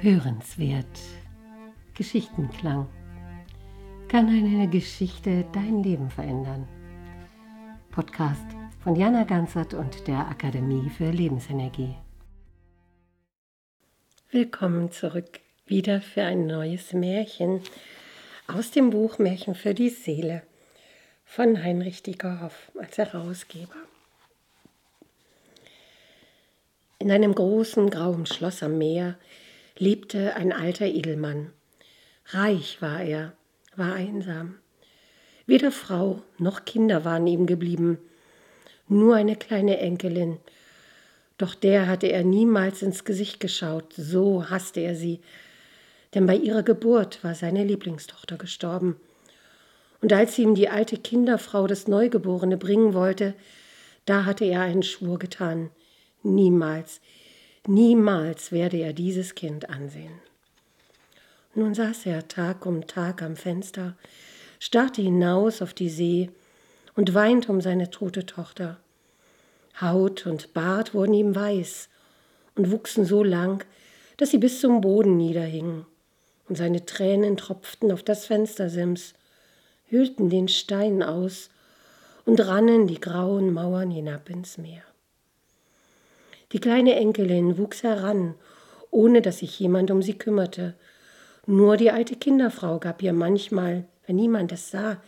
Hörenswert. Geschichtenklang. Kann eine Geschichte dein Leben verändern? Podcast von Jana Ganzert und der Akademie für Lebensenergie. Willkommen zurück wieder für ein neues Märchen aus dem Buch Märchen für die Seele von Heinrich Diegerhoff als Herausgeber. In einem großen grauen Schloss am Meer lebte ein alter Edelmann. Reich war er, war einsam. Weder Frau noch Kinder waren ihm geblieben, nur eine kleine Enkelin. Doch der hatte er niemals ins Gesicht geschaut, so hasste er sie, denn bei ihrer Geburt war seine Lieblingstochter gestorben. Und als ihm die alte Kinderfrau das Neugeborene bringen wollte, da hatte er einen Schwur getan. Niemals, Niemals werde er dieses Kind ansehen. Nun saß er Tag um Tag am Fenster, starrte hinaus auf die See und weinte um seine tote Tochter. Haut und Bart wurden ihm weiß und wuchsen so lang, dass sie bis zum Boden niederhingen, und seine Tränen tropften auf das Fenstersims, hüllten den Stein aus und rannen die grauen Mauern hinab ins Meer. Die kleine Enkelin wuchs heran, ohne dass sich jemand um sie kümmerte. Nur die alte Kinderfrau gab ihr manchmal, wenn niemand es sah,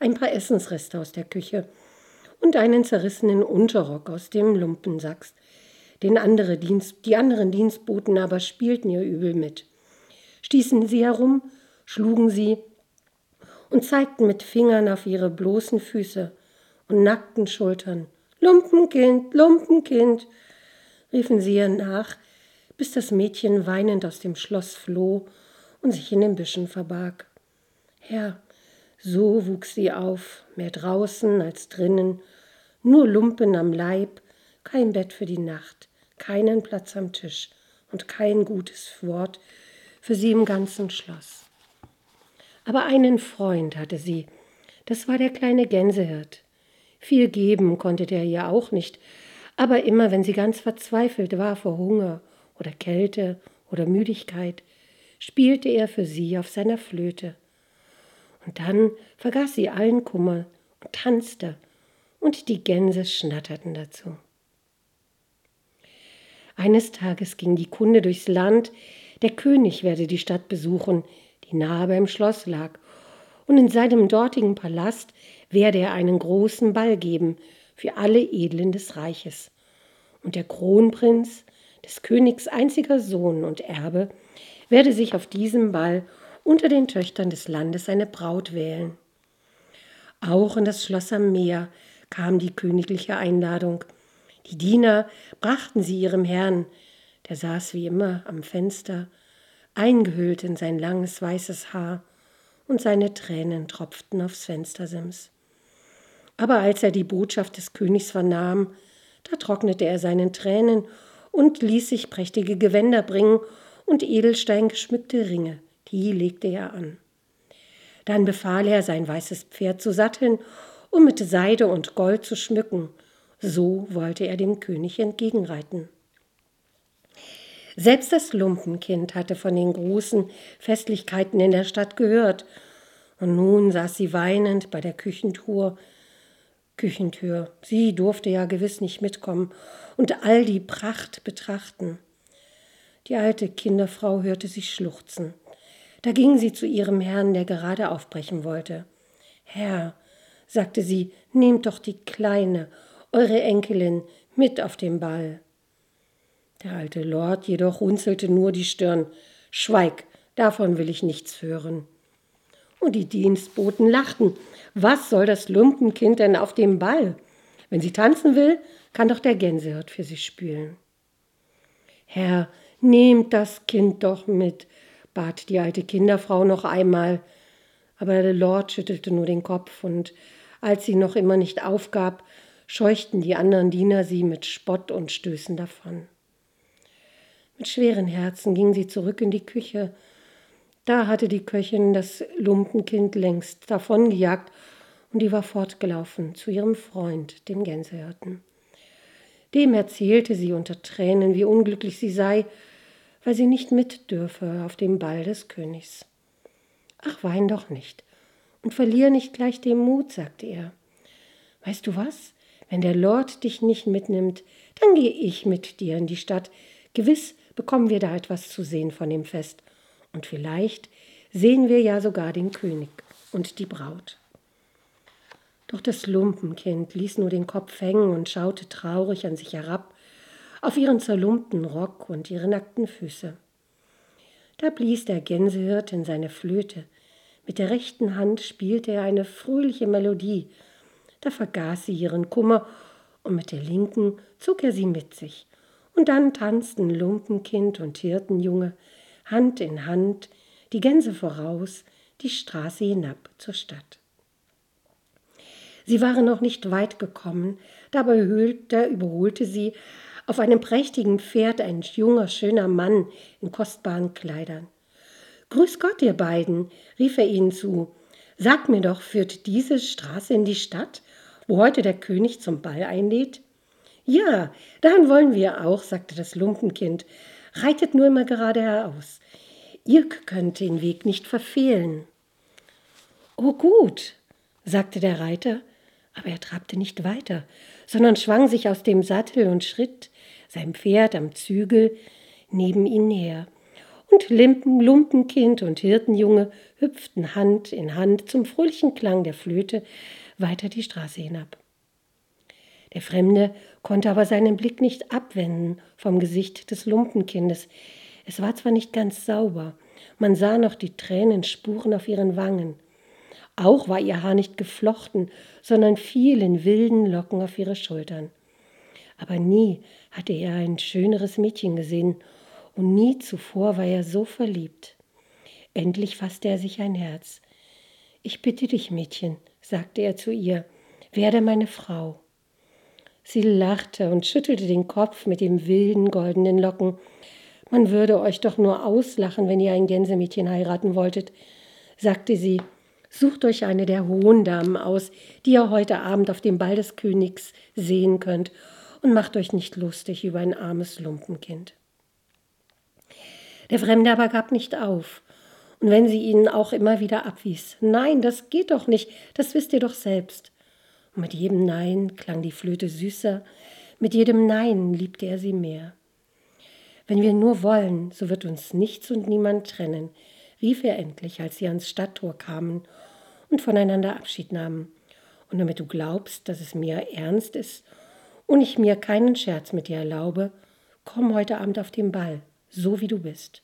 ein paar Essensreste aus der Küche und einen zerrissenen Unterrock aus dem Lumpensacks. Den andere Dienst, die anderen Dienstboten aber spielten ihr übel mit, stießen sie herum, schlugen sie und zeigten mit Fingern auf ihre bloßen Füße und nackten Schultern. Lumpenkind, Lumpenkind, riefen sie ihr nach, bis das Mädchen weinend aus dem Schloss floh und sich in den Büschen verbarg. Herr, so wuchs sie auf, mehr draußen als drinnen, nur Lumpen am Leib, kein Bett für die Nacht, keinen Platz am Tisch und kein gutes Wort für sie im ganzen Schloss. Aber einen Freund hatte sie, das war der kleine Gänsehirt. Viel geben konnte der ihr auch nicht, aber immer wenn sie ganz verzweifelt war vor Hunger oder Kälte oder Müdigkeit, spielte er für sie auf seiner Flöte. Und dann vergaß sie allen Kummer und tanzte, und die Gänse schnatterten dazu. Eines Tages ging die Kunde durchs Land, der König werde die Stadt besuchen, die nahe beim Schloss lag, und in seinem dortigen Palast werde er einen großen Ball geben für alle Edlen des Reiches. Und der Kronprinz, des Königs einziger Sohn und Erbe, werde sich auf diesem Ball unter den Töchtern des Landes eine Braut wählen. Auch in das Schloss am Meer kam die königliche Einladung. Die Diener brachten sie ihrem Herrn, der saß wie immer am Fenster, eingehüllt in sein langes weißes Haar, und seine Tränen tropften aufs Fenstersims. Aber als er die Botschaft des Königs vernahm, da trocknete er seinen Tränen und ließ sich prächtige Gewänder bringen und edelsteingeschmückte Ringe, die legte er an. Dann befahl er, sein weißes Pferd zu satteln um mit Seide und Gold zu schmücken. So wollte er dem König entgegenreiten. Selbst das Lumpenkind hatte von den großen Festlichkeiten in der Stadt gehört, und nun saß sie weinend bei der Küchentruhe Küchentür. Sie durfte ja gewiss nicht mitkommen und all die Pracht betrachten. Die alte Kinderfrau hörte sich schluchzen. Da ging sie zu ihrem Herrn, der gerade aufbrechen wollte. Herr, sagte sie, nehmt doch die Kleine, eure Enkelin, mit auf den Ball. Der alte Lord jedoch runzelte nur die Stirn. Schweig, davon will ich nichts hören. Und die Dienstboten lachten. Was soll das Lumpenkind denn auf dem Ball? Wenn sie tanzen will, kann doch der Gänsehirt für sie spülen. Herr, nehmt das Kind doch mit, bat die alte Kinderfrau noch einmal. Aber der Lord schüttelte nur den Kopf, und als sie noch immer nicht aufgab, scheuchten die anderen Diener sie mit Spott und Stößen davon. Mit schweren Herzen ging sie zurück in die Küche da hatte die Köchin das Lumpenkind längst davongejagt und die war fortgelaufen zu ihrem Freund, dem Gänsehirten. Dem erzählte sie unter Tränen, wie unglücklich sie sei, weil sie nicht mit dürfe auf dem Ball des Königs. Ach, wein doch nicht und verlier nicht gleich den Mut, sagte er. Weißt du was? Wenn der Lord dich nicht mitnimmt, dann gehe ich mit dir in die Stadt. Gewiss bekommen wir da etwas zu sehen von dem Fest. Und vielleicht sehen wir ja sogar den König und die Braut. Doch das Lumpenkind ließ nur den Kopf hängen und schaute traurig an sich herab, auf ihren zerlumpten Rock und ihre nackten Füße. Da blies der Gänsehirt in seine Flöte. Mit der rechten Hand spielte er eine fröhliche Melodie. Da vergaß sie ihren Kummer und mit der linken zog er sie mit sich. Und dann tanzten Lumpenkind und Hirtenjunge Hand in Hand, die Gänse voraus, die Straße hinab zur Stadt. Sie waren noch nicht weit gekommen, dabei überholte sie auf einem prächtigen Pferd ein junger, schöner Mann in kostbaren Kleidern. Grüß Gott, ihr beiden, rief er ihnen zu. Sagt mir doch, führt diese Straße in die Stadt, wo heute der König zum Ball einlädt? Ja, dahin wollen wir auch, sagte das Lumpenkind. Reitet nur immer gerade heraus. Ihr könnt den Weg nicht verfehlen. Oh gut, sagte der Reiter, aber er trabte nicht weiter, sondern schwang sich aus dem Sattel und schritt, sein Pferd am Zügel, neben ihn her. Und Limpen, Lumpenkind und Hirtenjunge hüpften Hand in Hand zum fröhlichen Klang der Flöte weiter die Straße hinab. Der Fremde konnte aber seinen Blick nicht abwenden vom Gesicht des Lumpenkindes. Es war zwar nicht ganz sauber, man sah noch die Tränenspuren auf ihren Wangen. Auch war ihr Haar nicht geflochten, sondern fiel in wilden Locken auf ihre Schultern. Aber nie hatte er ein schöneres Mädchen gesehen, und nie zuvor war er so verliebt. Endlich fasste er sich ein Herz. Ich bitte dich, Mädchen, sagte er zu ihr, werde meine Frau. Sie lachte und schüttelte den Kopf mit den wilden goldenen Locken. Man würde euch doch nur auslachen, wenn ihr ein Gänsemädchen heiraten wolltet, sagte sie Sucht euch eine der hohen Damen aus, die ihr heute Abend auf dem Ball des Königs sehen könnt, und macht euch nicht lustig über ein armes Lumpenkind. Der Fremde aber gab nicht auf, und wenn sie ihn auch immer wieder abwies. Nein, das geht doch nicht, das wisst ihr doch selbst. Und mit jedem Nein klang die Flöte süßer, mit jedem Nein liebte er sie mehr. Wenn wir nur wollen, so wird uns nichts und niemand trennen, rief er endlich, als sie ans Stadttor kamen und voneinander Abschied nahmen. Und damit du glaubst, dass es mir ernst ist und ich mir keinen Scherz mit dir erlaube, komm heute Abend auf den Ball, so wie du bist,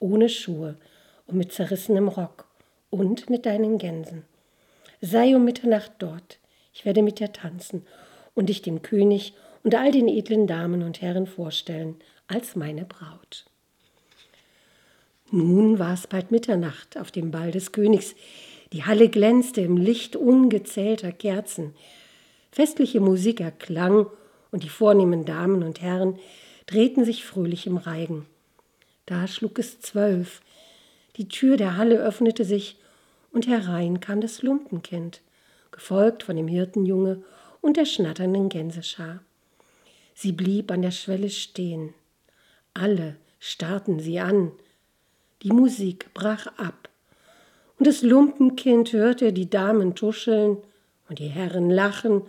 ohne Schuhe und mit zerrissenem Rock und mit deinen Gänsen. Sei um Mitternacht dort, ich werde mit dir tanzen und dich dem König und all den edlen Damen und Herren vorstellen als meine Braut. Nun war es bald Mitternacht auf dem Ball des Königs. Die Halle glänzte im Licht ungezählter Kerzen. Festliche Musik erklang und die vornehmen Damen und Herren drehten sich fröhlich im Reigen. Da schlug es zwölf. Die Tür der Halle öffnete sich und herein kam das Lumpenkind, gefolgt von dem Hirtenjunge und der schnatternden Gänseschar. Sie blieb an der Schwelle stehen. Alle starrten sie an, die Musik brach ab, und das Lumpenkind hörte die Damen tuscheln und die Herren lachen,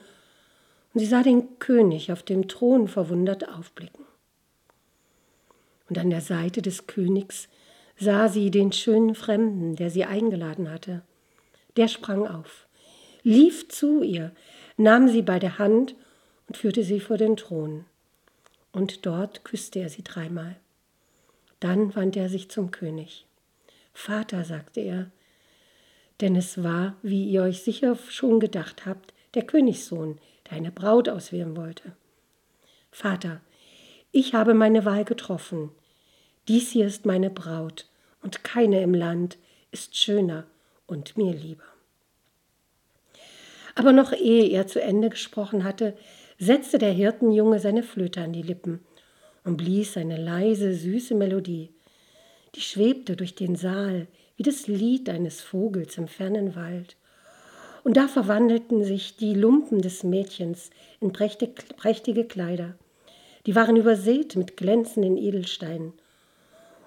und sie sah den König auf dem Thron verwundert aufblicken. Und an der Seite des Königs sah sie den schönen Fremden, der sie eingeladen hatte. Der sprang auf, lief zu ihr, nahm sie bei der Hand und führte sie vor den Thron. Und dort küsste er sie dreimal. Dann wandte er sich zum König. Vater, sagte er, denn es war, wie ihr euch sicher schon gedacht habt, der Königssohn, der eine Braut auswählen wollte. Vater, ich habe meine Wahl getroffen. Dies hier ist meine Braut, und keine im Land ist schöner und mir lieber. Aber noch ehe er zu Ende gesprochen hatte, setzte der Hirtenjunge seine Flöte an die Lippen und blies eine leise, süße Melodie. Die schwebte durch den Saal wie das Lied eines Vogels im fernen Wald. Und da verwandelten sich die Lumpen des Mädchens in prächtige Kleider. Die waren übersät mit glänzenden Edelsteinen.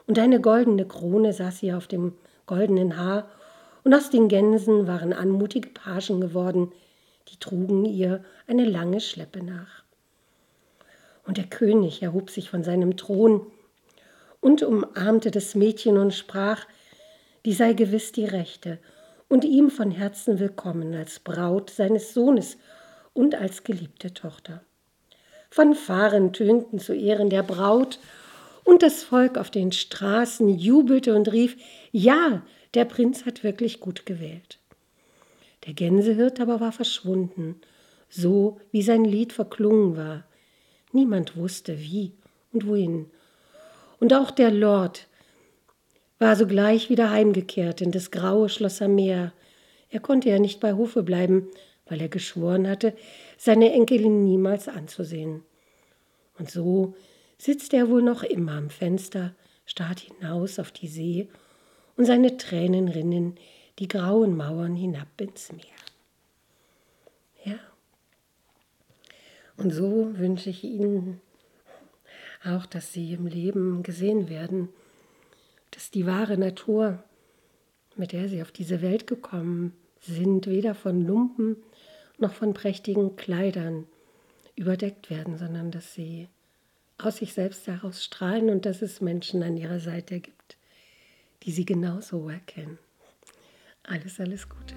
Und eine goldene Krone saß sie auf dem goldenen Haar, und aus den Gänsen waren anmutige Pagen geworden, die trugen ihr eine lange Schleppe nach. Und der König erhob sich von seinem Thron und umarmte das Mädchen und sprach, die sei gewiss die Rechte und ihm von Herzen willkommen als Braut seines Sohnes und als geliebte Tochter. Fanfaren tönten zu Ehren der Braut, und das Volk auf den Straßen jubelte und rief, ja, der Prinz hat wirklich gut gewählt. Der Gänsehirt aber war verschwunden, so wie sein Lied verklungen war. Niemand wusste wie und wohin. Und auch der Lord war sogleich wieder heimgekehrt in das graue Schloss am Meer. Er konnte ja nicht bei Hofe bleiben, weil er geschworen hatte, seine Enkelin niemals anzusehen. Und so sitzt er wohl noch immer am Fenster, starrt hinaus auf die See, und seine Tränen rinnen die grauen Mauern hinab ins Meer. Ja. Und so wünsche ich Ihnen auch, dass Sie im Leben gesehen werden, dass die wahre Natur, mit der Sie auf diese Welt gekommen sind, weder von Lumpen noch von prächtigen Kleidern überdeckt werden, sondern dass sie aus sich selbst heraus strahlen und dass es Menschen an ihrer Seite gibt, die sie genauso erkennen. Alles, alles Gute.